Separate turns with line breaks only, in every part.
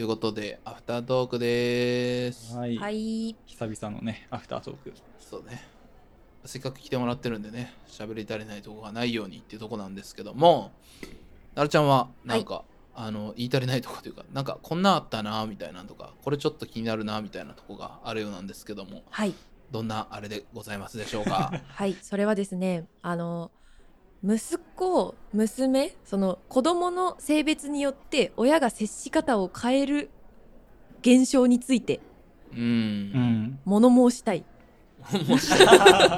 ということでアフタートークです
はい、
はい。
久々のねアフタートーク
そうねせっかく来てもらってるんでね喋り足りないとこがないようにっていうとこなんですけどもなるちゃんはなんか、あの言い足りないとこというかなんかこんなあったなみたいなのとかこれちょっと気になるなみたいなとこがあるようなんですけども
はい。
どんなあれでございますでしょうか？
はい。それはですね、あの、息子、娘、その子供の性別によって親が接し方を変える現象について
う
うんん
物申したい。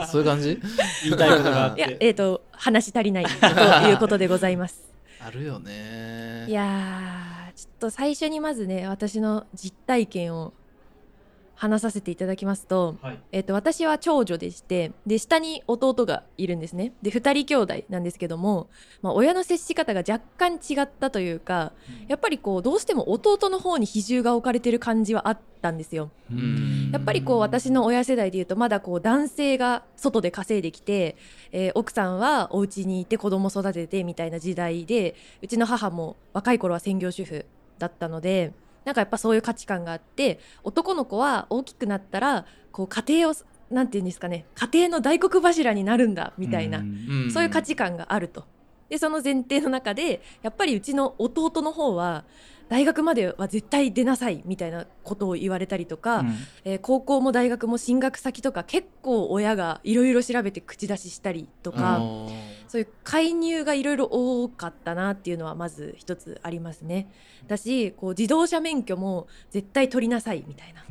そういう感じ？
言いたいことがあっ
いや、
て
えっ、と、話し足りないということでございます。
あるよね。
いやー、ちょっと最初にまずね、私の実体験を話させていただきますと、
はい。
えっと、私は長女でしてで下に弟がいるんですね。で2人兄弟なんですけども、まあ、親の接し方が若干違ったというかやっぱりこうどうしても弟の方に比重が置かれてる感じはあったんですよ。
うん。
やっぱりこう私の親世代でいうとまだこう男性が外で稼いできて、えー奥さんはお家にいて子供育ててみたいな時代でうちの母も若い頃は専業主婦だったのでなんかやっぱそういう価値観があって男の子は大きくなったらこう家庭をなんていうんですかね家庭の大黒柱になるんだみたいな、
うん。
ん
そういう価値観があると。でその前提の中でやっぱりうちの弟の方は大学までは絶対出なさいみたいなことを言われたりとか、
うん。
えー高校も大学も進学先とか結構親がいろいろ調べて口出ししたりとか、そういう介入がいろいろ多かったなっていうのはまず一つありますね。だしこう自動車免許も絶対取りなさいみたいな。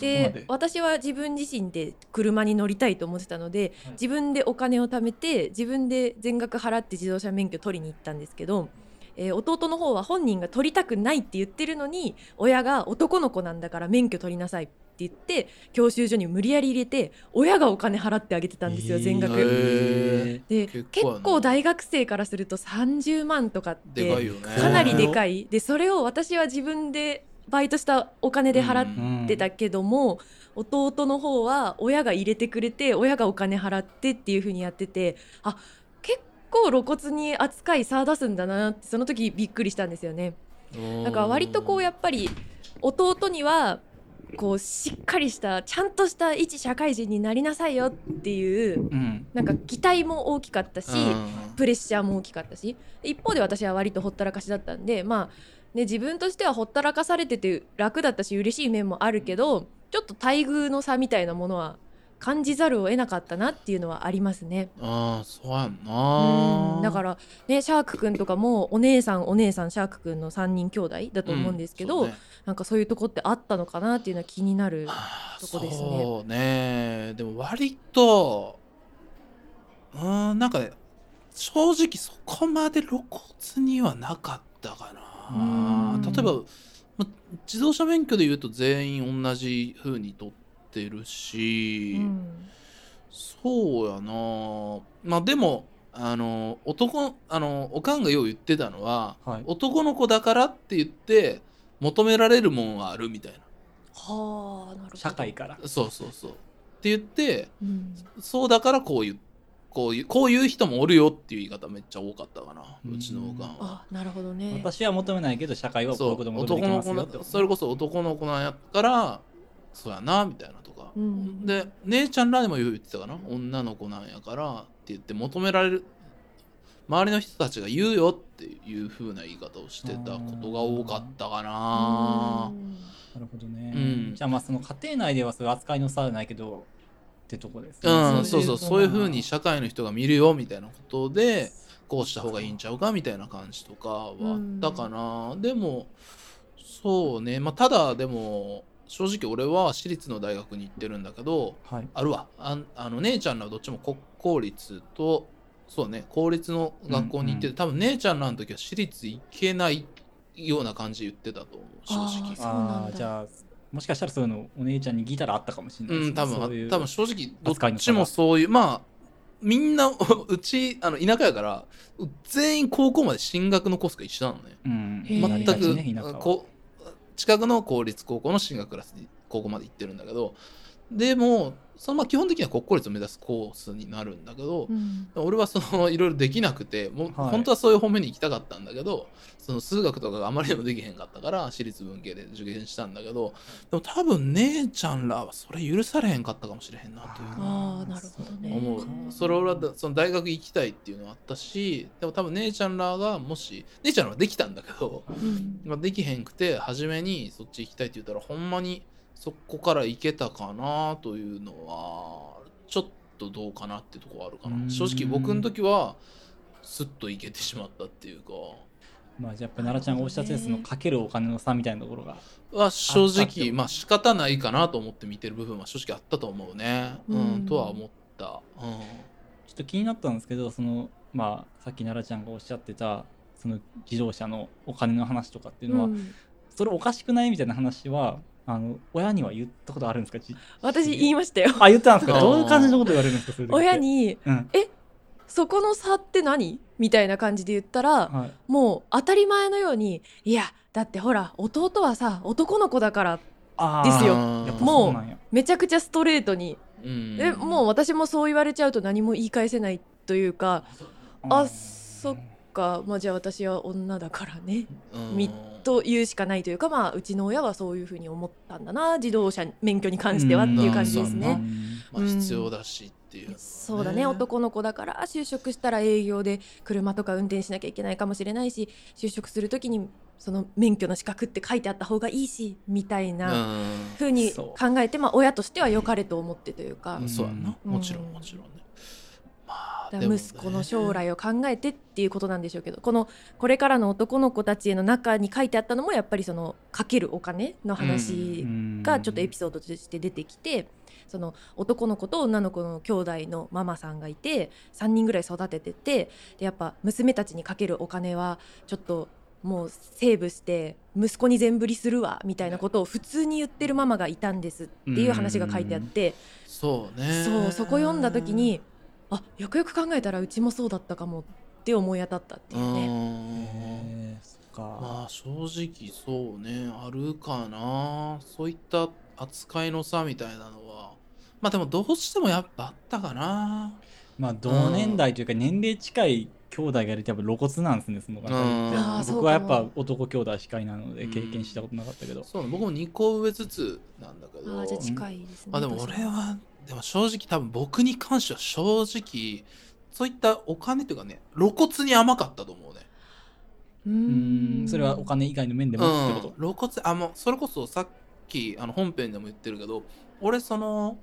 で
で
私は自分自身で車に乗りたいと思ってたので、
はい
自分でお金を貯めて自分で全額払って自動車免許取りに行ったんですけど、えー弟の方は本人が取りたくないって言ってるのに親が男の子なんだから免許取りなさいって言って教習所に無理やり入れて親がお金払ってあげてたんですよ、
えー。
全額。
へ
で
結
結
構
大学生からすると30万とかって
でか
なりでかい。でそれを私は自分でバイトしたお金で払っ
うん
ってたけども、弟の方は親が入れてくれて親がお金払ってっていう風にやっててあ結構露骨に扱い差出すんだなってその時びっくりしたんですよね。だから割とこうやっぱり弟にはこうしっかりしたちゃんとした一社会人になりなさいよっていう
うん。
なんか期待も大きかったし、
うん。
プレッシャーも大きかったし。一方で私は割とほったらかしだったんでまあね自分としてはほったらかされてて楽だったし嬉しい面もあるけどちょっと待遇の差みたいなものは感じざるを得なかったなっていうのはありますね。
ああそうやん
う
なん。
だからねシャークくんとかもお姉さんお姉さんシャークくんの3人兄弟だと思うんですけど、
そうね。
なんかそういうとこってあったのかなっていうのは気になる。とこですね。
そうね。でも割とうーんなんかね正直そこまで露骨にはなかったかな。
うん。
例えば、ま、自動車免許で言うと全員同じ風に取ってるし、
うん。
そうやな。まあでもあの男あのおかんがよう言ってたのは、
はい。
男の子だからって言って求められるもんはあるみたい
はあなるほど。
社会から。
なそうそうそう。って言って
うん。
そうだからこういうこういうこういう人もおるよっていう言い方めっちゃ多かったかな
う
ちのおかんは。
あなるほどね。
私は求めないけど社会はこう
そ
いううこと求めて
男の子
きますよって
なそれこそ男の子なんやからそうやなみたいな。とか、
うん
で姉ちゃんらにも言ってたかな？女の子なんやからって言って求められる周りの人たちが言うよっていう風な言い方をしてたことが多かったかな。
うん。
なるほどね、
うん。
じゃあまあその家庭内ではそういう扱いの差はないけどってとこですね。
うん、そうそうそう。いう風に
に
社会の人が見るよみたいなことでこうした方がいいんちゃうかみたいな感じとかはあったかな、でもそうね。まあただでも正直俺は私立の大学に行ってるんだけど
はい。
あるわ。あんあの姉ちゃんらはどっちも国公立とそうね公立の学校に行ってて、
うんうん
多分姉ちゃんらの時は私立行けないような感じで言ってたと思う正直。
あーそうなんだ。
ああじゃあもしかしたらそういうのお姉ちゃんに聞いたらあったかもしれない。ですね
うん多分多分正直どっちもそういうまあみんな うちあの田舎やから全員高校まで進学のコースが一緒なのね。
うん。
全く
は。
こ近くの公立高校の進学クラスに高校まで行ってるんだけどでもそのまあ基本的には国公立を目指すコースになるんだけど、
うん。
俺はそのいろいろできなくてもう、
はい。
本当はそういう方面に行きたかったんだけどその数学とかがあまりにもできへんかったから私立文系で受験したんだけどでも多分姉ちゃんらはそれ許されへんかったかもしれへんなという
ああなるほどね。
思う。それ俺はだその大学行きたいっていうのはあったしでも多分姉ちゃんらがもし姉ちゃんらはできたんだけど、
うん。
まあ、できへんくて初めにそっち行きたいって言ったらほんまにそこから行けたかなというのはちょっとどうかなってとこはあるかな。ん。正直僕の時はスッと行けてしまったっていうか。
まあじゃあやっぱり奈々ちゃんがおっしゃってたそのかけるお金の差みたいなところが
は正直まあ仕方ないかなと思って見てる部分は正直あったと思うね。うん、
うん
とは思った、うん、
ちょっと気になったんですけどそのまあさっき奈々ちゃんがおっしゃってたその自動車のお金の話とかっていうのは、
うん。
それおかしくないみたいな話はあの親には言ったことあるんですか？じ
私言いましたよ。
あ言ったんですか？どういう感じのこと言われるんですか？それ
親、に
うん「
そこの差って何?」みたいな感じで言ったら
はい、
もう当たり前のように「いやだってほら弟はさ男の子だからですよ。もうめちゃくちゃストレートに。
うん。
えもう私もそう言われちゃうと何も言い返せないというかあそっか。まあじゃあ私は女だからね。
うん。
みと言うしかないというかまあうちの親はそういうふうに思ったんだな自動車免許に関してはっていう感じです
うん
ね。
まあ、必要だしっていう、
そうだね。男の子だから就職したら営業で車とか運転しなきゃいけないかもしれないし就職するときにその免許の資格って書いてあった方がいいしみたいな
うん。
ふうに
そ
考えて、まあ、親としては良かれと思ってというか,、
うん。そうやな、
うん。
もちろんもちろんね。まあ
息子の将来を考えてっていうことなん。でしょうけどこのこれからの男の子たちへの中に書いてあったのもやっぱりそのかけるお金の話がちょっとエピソードとして出てきて。その男の子と女の子の兄弟のママさん。がいて3人ぐらい育てててでやっぱ娘たちにかけるお金はちょっともうセーブして息子に全振りするわみたいなことを普通に言ってるママがいたん。ですっていう話が書いてあって
そうね
そうそこ読ん。だ時にあよくよく考えたらうちもそうだったかもって思い当たったっていうね。
うん
へーそっか、
まあ正直そうねあるかな。そういった扱いの差みたいなのは。まあでもどうしてもやっぱあったかな。
まあ同年代というか年齢近い兄弟がいるとやっぱ露骨なんですねその方っ僕はやっぱ男兄弟しかいないので
うん。
経験したことなかったけど、
そうね僕も2個上ずつなんだけど。
あーじゃあ近いですね。
まあでも俺はでも正直多分僕に関しては正直そういったお金っていうかね露骨に甘かったと思うね。
う
ん。それはお金以外の面でもってこと、
うん、露骨あもうそれこそさっきあの本編でも言ってるけど俺その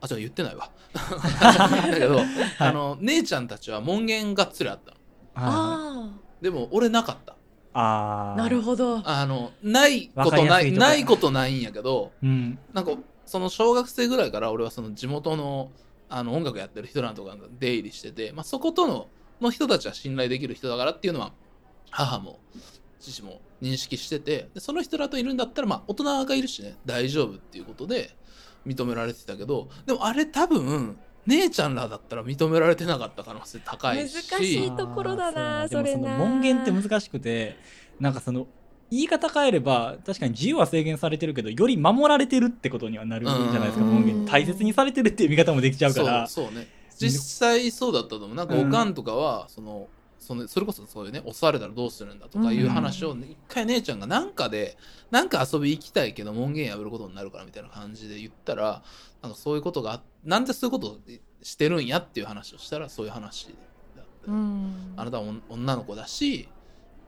あじゃあ言ってないわ。だけど、あの姉ちゃんたちは門限がっつりあったの。
あ
あ
でも俺なかった。
あー。
あなるほど。
あのないことないないことないんやけど
うん。
なんかその小学生ぐらいから俺はその地元のあの音楽やってる人らとかが出入りしてて、まあ、そことのの人たちは信頼できる人だからっていうのは母も父も認識しててでその人らといるんだったらまあ大人がいるしね大丈夫っていうことで認められてたけどでもあれ多分姉ちゃんらだったら認められてなかった可能性高いし。
難しいところだなそれな。
の門限って難しくてなんかその言い方変えれば確かに自由は制限されてるけどより守られてるってことにはなるじゃないですか大切にされてるっていう見方もできちゃうから。
そうそうね。実際そうだったと思う。なんかおかんとかはその、そのそれこそそういうね押されたらどうするんだとかいう話を、ね一回姉ちゃんがなんかでなんか遊び行きたいけど門限破ることになるからみたいな感じで言ったらなんかそういうことがあなんでそういうことをしてるんやっていう話をしたらそういう話だった、
うん。
あなたは女女の子だし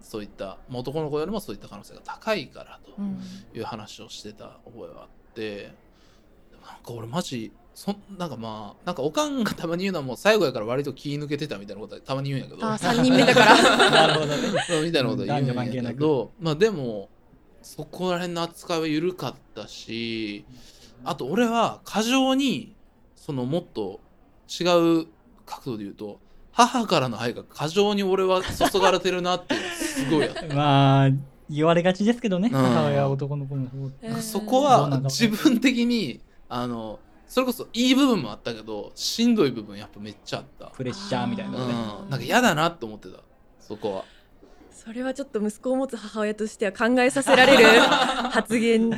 そういったまあ男の子よりもそういった可能性が高いからと
うん。
いう話をしてた覚えはあってでもなんか俺マジそんなんかまあなんかおかんがたまに言うのはもう最後やから割と気抜けてたみたいなことはたまに言うんやけど。
あー三人目だから。
なるほどね。
みたいなことは言うんやけど。まあでもそこら辺の扱いは緩かったしあと俺は過剰にそのもっと違う角度で言うと母からの愛が過剰に俺は注がれてるなってすごい
まあ言われがちですけどね、
ん。
母親は男の子の方。
なんか
えー。
そこは自分的にあのそれこそいい部分もあったけどしんどい部分やっぱめっちゃあった、
プレッシャーみたいな
う
ね、
なんか嫌だなって思ってたそこは
それはちょっと息子を持つ母親としては考えさせられる 発言。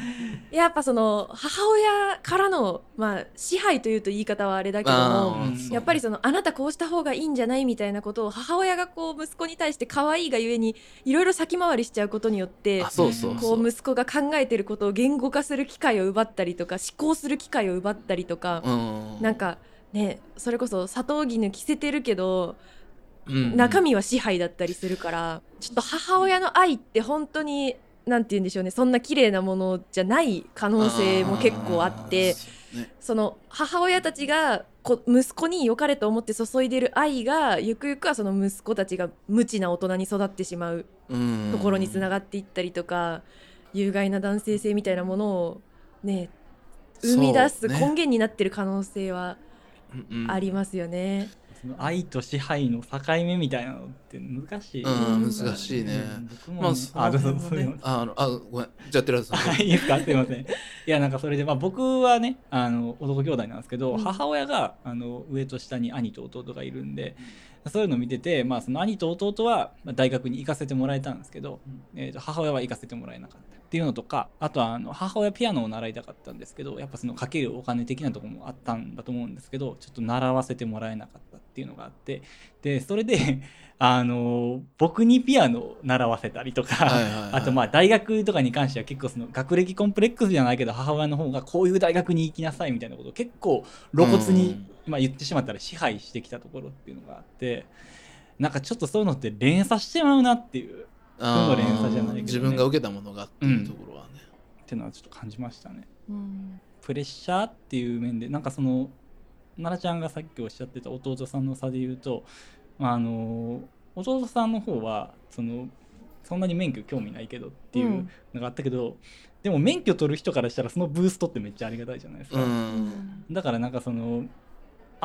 やっぱその母親からの、まあ、支配というと言い方はあれだけどもやっぱりそのあなたこうした方がいいんじゃないみたいなことを母親がこう息子に対して可愛いがゆえにいろいろ先回りしちゃうことによって
あそうそう
こ
そう。
う息子が考えてることを言語化する機会を奪ったりとか思考する機会を奪ったりとか、
うん。
なんかねそれこそ砂糖絹着せてるけど
うん
中身は支配だったりするから、ちょっと母親の愛って本当になんて言うんでしょうねそんな綺麗なものじゃない可能性も結構あって
そ
の母親たちがこ息子に良かれと思って注いでる愛がゆくゆくはその息子たちが無知な大人に育ってしまう
うん
ところにつながっていったりとか、有害な男性性みたいなものをね生み出す根源になってる可能性は
うん。
ありますよね。
その愛と支配の境目みたいなのって難しい、
うん
うん
難しいね。
うん僕もね
まあ
あどうぞ
あのあごめん。じゃあ寺田さん。
あいいですか？すいません。いやなんかそれで、まあ、僕はねあの男兄弟なんですけど、
うん。
母親があの上と下に兄と弟がいるんで、そういうのを見てて、まあ、その兄と弟はまあ大学に行かせてもらえたんですけど、えーと母親は行かせてもらえなかったっていうのとかあとはあの母親ピアノを習いたかったんですけどやっぱそのかけるお金的なところもあったんだと思うんですけどちょっと習わせてもらえなかったっていうのがあってでそれで あの僕にピアノを習わせたりとか、
はいはいはい。
あとまあ大学とかに関しては結構その学歴コンプレックスじゃないけど母親の方がこういう大学に行きなさいみたいなことを結構露骨に、まあ、言ってしまったら支配してきたところっていうのがあってなんかちょっとそういうのって連鎖してまうなっていう負の連鎖じゃないけどね。
自分が受けたものがっていうところはね、
っていうのはちょっと感じましたね。
うん。
プレッシャーっていう面でなんかその奈々ちゃんがさっきおっしゃってた弟さんの差で言うとあの弟さんの方はそのそんなに免許興味ないけどっていううん。のがあったけど、でも免許取る人からしたらそのブーストってめっちゃありがたいじゃないですか、
うん。
だからなんかその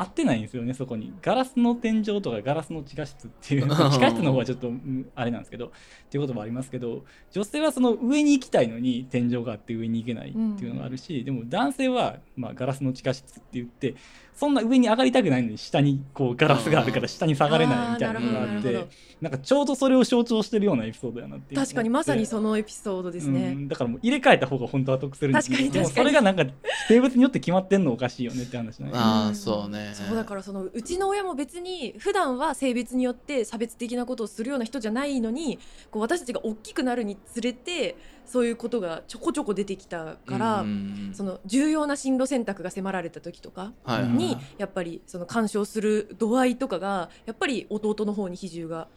合ってないんですよねそこに。ガラスの天井とかガラスの地下室っていう
うん
地下室の方はちょっとうんあれなんですけどっていうこともありますけど女性はその上に行きたいのに天井があって上に行けないっていうのがあるし、でも男性はまあガラスの地下室って言ってそんな上に上がりたくないのに下にこうガラスがあるから下に下がれないみたいなのがあって
なな
んかちょうどそれを象徴してるようなエピソードやなっていう
確かにまさに
の
そのエピソードですね。
うん、だからもう入れ替えた方が本当は得するんですけど
確かに確かに。
でもそれがなんか性別によって決まってんのおかしいよねって話なんです
ああ
うん。
そうね。
そうだからそのうちの親も別に普段は性別によって差別的なことをするような人じゃないのにこう私たちが大きくなるにつれてそういうことがちょこちょこ出てきたから、
うん
その重要な進路選択が迫られた時とかにやっぱりその干渉する度合いとかがやっぱり弟の方に比重が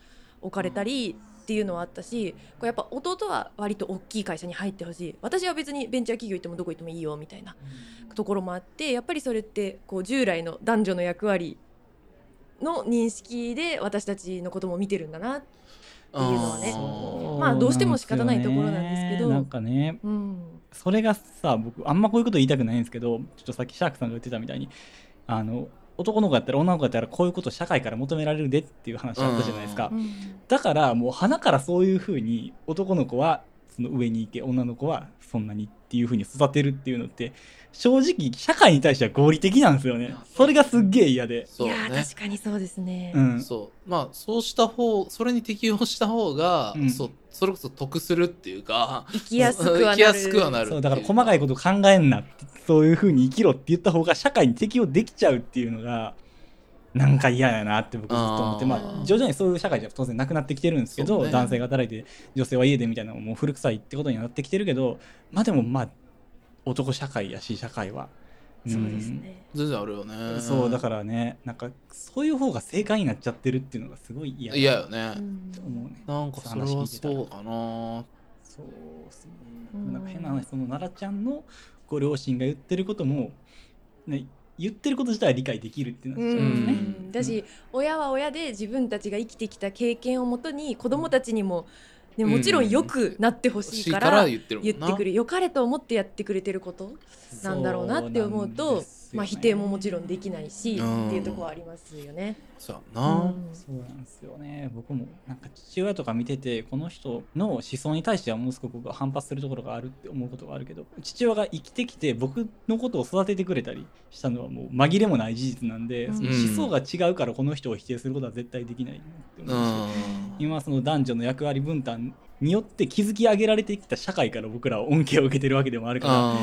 置かれたりっていうのはあったしこうやっぱ弟は割と大きい会社に入ってほしい。私は別にベンチャー企業行ってもどこ行ってもいいよみたいなところもあってやっぱりそれってこう従来の男女の役割の認識で私たちのことも見てるんだな、
って
いうのはね。まあどうしても仕方ないところなんですけど。
なんかね
うん、
それがさ僕あんまこういうこと言いたくないんですけどちょっとさっきシャークさんが言ってたみたいにあの男の子やったら女の子やったらこういうこと社会から求められるでっていう話あったじゃないですか、
うん。
だからもう花からそういうふうに男の子はその上に行け女の子はそんなにっていうふうに育てるっていうのって正直社会に対しては合理的なんですよね。それがすっげえ嫌で。
そう
いや確かにそうですね、
うん。
そう。まあそうした方それに適応した方が、
うん。
そうそれこそ得するっていうか
生きやすくはなる。
生きやすくはなる
そうだから細かいこと考えんなってそういうふうに生きろって言った方が社会に適応できちゃうっていうのがなんか嫌やなって僕ずっと思ってまあ徐々にそういう社会じゃ当然なくなってきてるんですけど、
ね。
男性が働いて女性は家でみたいなのももう古臭いってことにはなってきてるけどまあでもまあ男社会やし社会は。
そうですね、
全然あるよね。
そうだからねなんかそういう方が正解になっちゃってるっていうのがすごい嫌だ
嫌よね、
思うね
なんかそれはそうかな。
そうですね。
うん
なんか変な話その奈良ちゃんのご両親が言ってることも、ね、言ってること自体は理解できるってなっちゃ
う
うんですね。
ん。だし親は親で自分たちが生きてきた経験をもとに子供たちにも、ね、もちろん良くなってほしいから
言って
くる良かれと思ってやってくれてることなんだろうなって思うと。まあ否定ももちろんできないし、
うん。
っていうところはありますよね。
そうやな、
うん
そうなんですよね。僕もなんか父親とか見ててこの人の思想に対してはもう少し僕は反発するところがあるって思うことがあるけど父親が生きてきて僕のことを育ててくれたりしたのはもう紛れもない事実なんで、
うん。
その思想が違うからこの人を否定することは絶対できないって思うし、
うん
今その男女の役割分担によって築き上げられてきた社会から僕らは恩恵を受けてるわけでもあるから、
うん。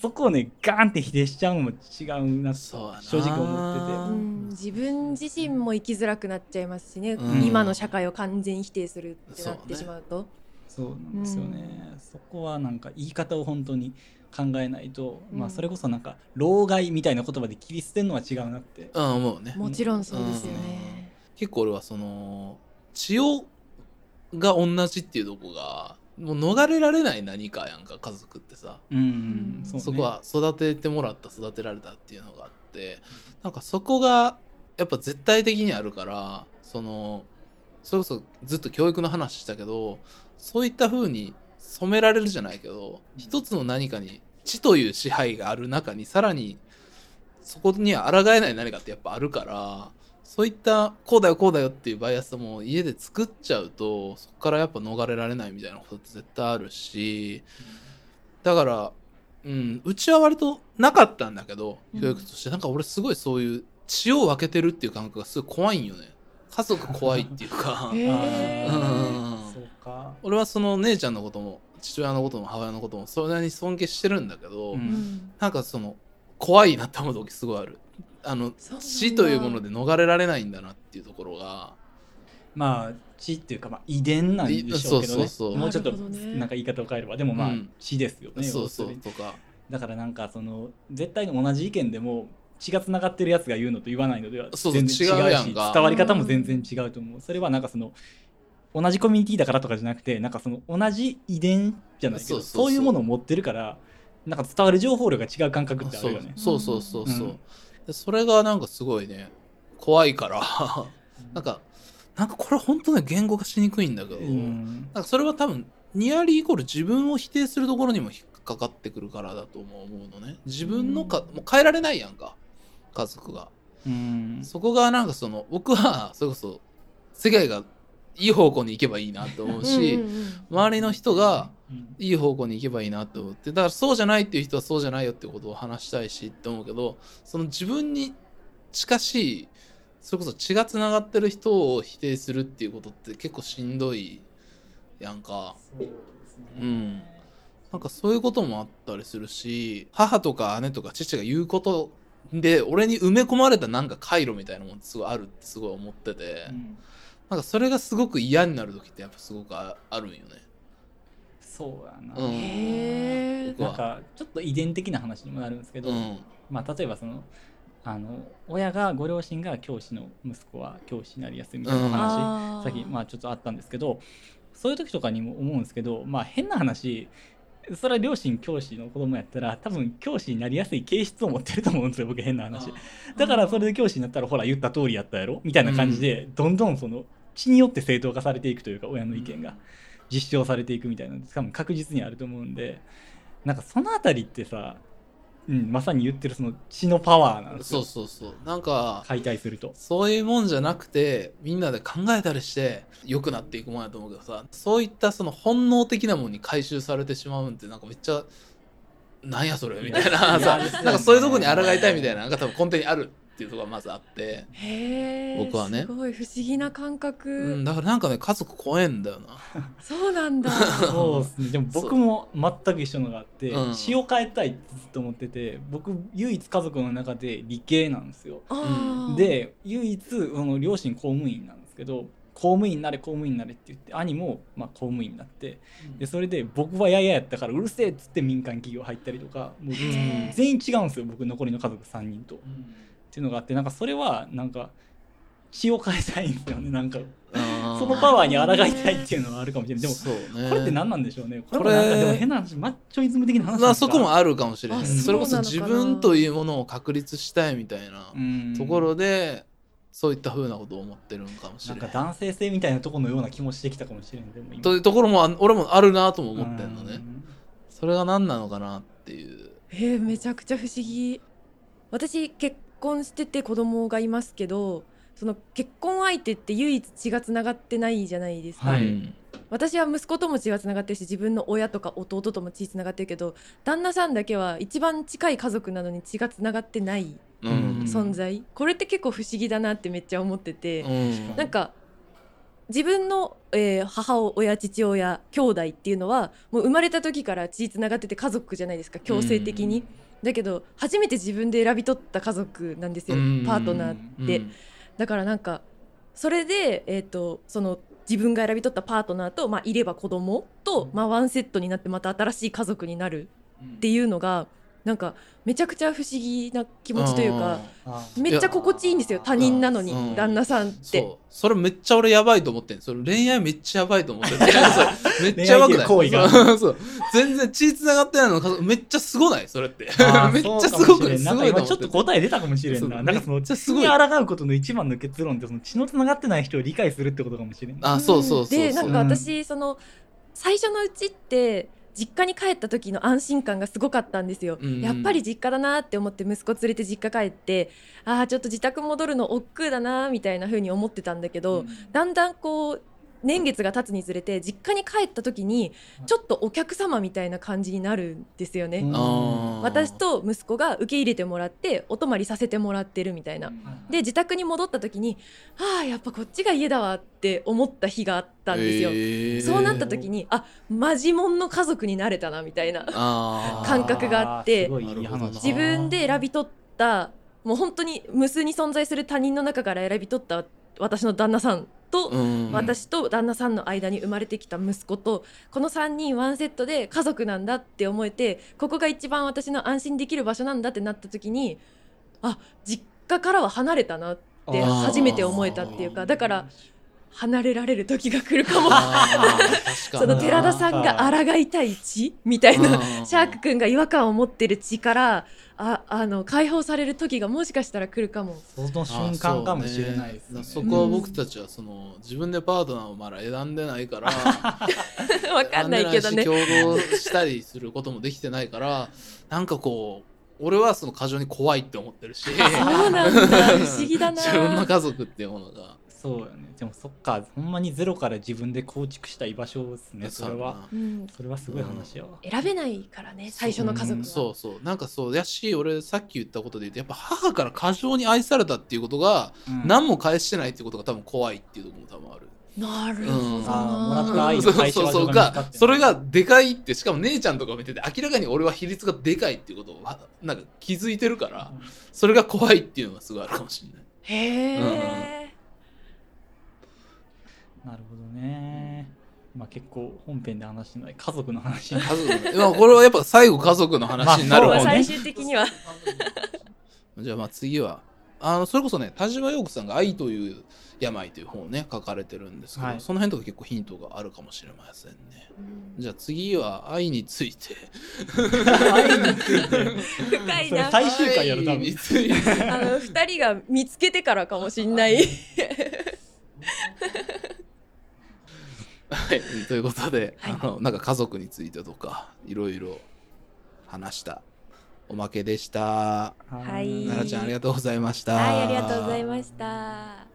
そこをねガーンって否定しちゃうのも違うな正直思ってて。
うん。自分自身も生きづらくなっちゃいますしね、
うん。
今の社会を完全否定するってなってしまうと。
そうなんですよね、そこはなんか言い方を本当に考えないと、
うん。
まあそれこそなんか老害みたいな言葉で切り捨てるのは違うなって、
うん思うね。
もちろんそうですよね。
結構俺はその血をが同じっていうとこがもう逃れられない何かやんか家族ってさ。
うん、
うん
そ
こは育ててもらった育てられたっていうのがあってなんかそこがやっぱ絶対的にあるからそのそれこそずっと教育の話したけどそういった風に染められるじゃないけど一つの何かに知という支配がある中にさらにそこには抗えない何かってやっぱあるからそういったこうだよこうだよっていうバイアスも家で作っちゃうとそこからやっぱ逃れられないみたいなことって絶対あるしだから、うん、うちは割となかったんだけど
うん。
教育として、なんか俺すごいそういう血を分けてるっていう感覚がすごい怖いんよね。家族怖いっていうか。うん。
ーそうか、
俺はその姉ちゃんのことも父親のことも母親のこともそれなりに尊敬してるんだけど、
うん
うん。
なんかその怖いなって思う時すごいあるあの死というもので逃れられないんだなっていうところが。
まあ血っていうか、まあ、遺伝なんでしょうけどね。
いそうそうそう。
もうちょっと
な
んか言い方を変えれば。でもまあ、
うん。
血ですよね
そうそうとか。
だからなんかその絶対に同じ意見でも血がつながってるやつが言うのと言わないのでは全然違うし伝わり方も全然違うと思う。それはなんかその同じコミュニティだからとかじゃなくてなんかその同じ遺伝じゃないけど
そうそうそう。
そういうものを持ってるからなんか伝わる情報量が違う感覚ってあるよね。
そうそうそうそうそう、
うん。
でそれがなんかすごいね怖いから。なんかなんかこれ本当ね言語化しにくいんだけど、
うん。
なんかそれは多分ニアリーイコール自分を否定するところにも引っかかってくるからだとも思うのね。自分のか、もう変えられないやんか家族が。
うん。
そこがなんかその僕はそれこそ世界がいい方向に行けばいいなと思うし、
うんうんうん。
周りの人が
うん。
いい方向に行けばいいなと思ってだからそうじゃないっていう人はそうじゃないよってことを話したいしって思うけどその自分に近しいそれこそ血がつながってる人を否定するっていうことって結構しんどいやんか。
そうね。
うん。なんかそういうこともあったりするし母とか姉とか父が言うことで俺に埋め込まれたなんか回路みたいなもんすごいあるってすごい思ってて、
うん
なんかそれがすごく嫌になる時ってやっぱすごくああるんよね。
そうやな、
うん。
へ
なんかちょっと遺伝的な話にもなるんですけど、
うん。
まあ、例えばそのあの親がご両親が教師の息子は教師になりやすいみたいな話、
あー。
さっきまあちょっとあったんですけどそういう時とかにも思うんですけどまあ変な話それは両親教師の子供やったら多分教師になりやすい形質を持ってると思うんですよ僕変な話。だからそれで教師になったらほら言った通りやったやろみたいな感じで、どんどんその血によって正当化されていくというか親の意見が実証されていくみたいなの多分確実にあると思うんでなんかそのあたりってさ、うん、まさに言ってるその血のパワーなんです
そう
よ
そうそう。なんか
解体すると。
そういうもんじゃなくてみんなで考えたりして良くなっていくもんやと思うけどさそういったその本能的なものに回収されてしまうんってなんかめっちゃなんやそれみたいないさ
ね
なんかそういうとこに抗いたいみたいななんか多分根底にあるっていうところがまずあって、
へー
僕はね。
すごい不思議な感覚、
うん、だからなんかね家族怖えんだよな。
そうなんだ。
そうですね。でも僕も全く一緒のがあって、
う。ん。
詩を変えたいってずっと思ってて僕唯一家族の中で理系なんですよ。で唯一その両親公務員なんですけど公務員になれ公務員になれって言って兄もまあ公務員になってでそれで僕はやややったからうるせえっつって民間企業入ったりとかもう全員違うんですよ僕残りの家族3人と。っていうのがあってなんかそれはなんか血を変えたいんですよねなんか。そ
そ
のパワーに抗いたいっていうのはあるかもしれない。でも
そうね。
これって何なんでしょうね？これ
これ
もなんかでも変な話マッチョイズム的な話なん
まあ
ですか
そこもあるかもしれない
あ
それこそ自分というものを確立したいみたいな
うん。
ところでそういったふうなことを思ってるんかもしれない
なんか男性性みたいなところのような気もしてきたかもしれないでも今。
というところもあ俺もあるなとも思ってんのね。
うん。
それが何なのかなっていう。
えーめちゃくちゃ不思議。私結婚してて子供がいますけどその結婚相手って唯一血がつながってないじゃないですか、
はい。
うん
私は息子とも血がつながってるし自分の親とか弟とも血つながってるけど旦那さんだけは一番近い家族なのに血がつながってない
うん。
うん
存在、これって結構不思議だなってめっちゃ思ってて、
うん。
なんか自分の、えー母親父親兄弟っていうのはもう生まれた時から血つながってて家族じゃないですか強制的に、だけど初めて自分で選び取った家族なんですよ、
うん。
パートナーって、
うん。
だからなんかそれで、えー、とその自分が選び取ったパートナーと、まあ、いれば子供と、まあ、ワンセットになってまた新しい家族になるっていうのがなんかめちゃくちゃ不思議な気持ちというか
あ
めっちゃ心地いいんですよ他人なのに、
うん。
旦那さんって。
それめっちゃ俺やばいと思ってん。それ恋愛めっちゃやばいと思ってん。それめっちゃやばくない？
行為が。
全然血繋がってないのめっちゃすごない？それって。めっちゃすごくない？すごい
ちょっと答え出たかもしれんな。なんかその
めっちゃ
血に
すごい。
抗うことの一番の結論ってその血のつながってない人を理解するってことかもしれん。な。
あそうそうそうそう。
でなんか私その最初のうちって実家に帰った時の安心感がすごかったんですよ、
うん。
やっぱり実家だなって思って息子連れて実家帰ってああちょっと自宅戻るの億劫だなみたいな風に思ってたんだけど、だんだんこう年月が経つにつれて実家に帰った時にちょっとお客様みたいな感じになるんですよね、私と息子が受け入れてもらってお泊まりさせてもらってるみたいな。で自宅に戻った時にああやっぱこっちが家だわって思った日があったんですよ、
へー。
そうなった時にあマジモンの家族になれたなみたいな感覚があって。自分で選び取ったもう本当に無数に存在する他人の中から選び取った私の旦那さんと、
うん
私と旦那さんの間に生まれてきた息子とこの3人ワンセットで家族なんだって思えてここが一番私の安心できる場所なんだってなった時にあ実家からは離れたなって初めて思えたっていうかだから離れられる時が来るかも その寺田さんが抗いたい血みたいな
うん
シャーク君が違和感を持ってる血からああの解放される時がもしかしたら来るかも。
その瞬間かもしれないですね。
ねそこは僕たちはその自分でパートナーをまだ選んでないから
わかんないけどね。
選んでないし共同したりすることもできてないからなんかこう俺はその過剰に怖いって思ってるし
そうなんだ不思議だな。
自分の家族っていうものが
そうよね。でもそっか、ほんまにゼロから自分で構築した居場所ですね。それは。
うん
それはすごい話やわ。
選べないからね最初の家族は。
そうそうなんかそうやし俺さっき言ったことで言うとやっぱ母から過剰に愛されたっていうことが
うん
何も返してないっていうことが多分怖いっていうところも多分ある。
なるほど
うん
な。
あーもらった愛
そう
の返し場
そうそうそれがでかいってしかも姉ちゃんとか見てて明らかに俺は比率がでかいっていうことをはなんか気づいてるからそれが怖いっていうのがすごいあるかもしれない。
へえ。
なるほどね。まあ結構本編で話してない家族の話に
家族の まあこれはやっぱ最後家族の話になる
まあそうね
方ね
最終的には。
じゃあまあ次はあのそれこそね田島陽子さんが「愛という病」という本をね書かれてるんですけど、
はい
その辺とか結構ヒントがあるかもしれませんね。じゃあ次は愛について。
深いな。
それ最終回やる多分
愛について。
あの二人が見つけてからかもしんない。
はい、ということで、
はい
あのなんか家族についてとかいろいろ話したおまけでした。
はい
奈々ちゃんありがとうございました。
はい、ありがとうございました。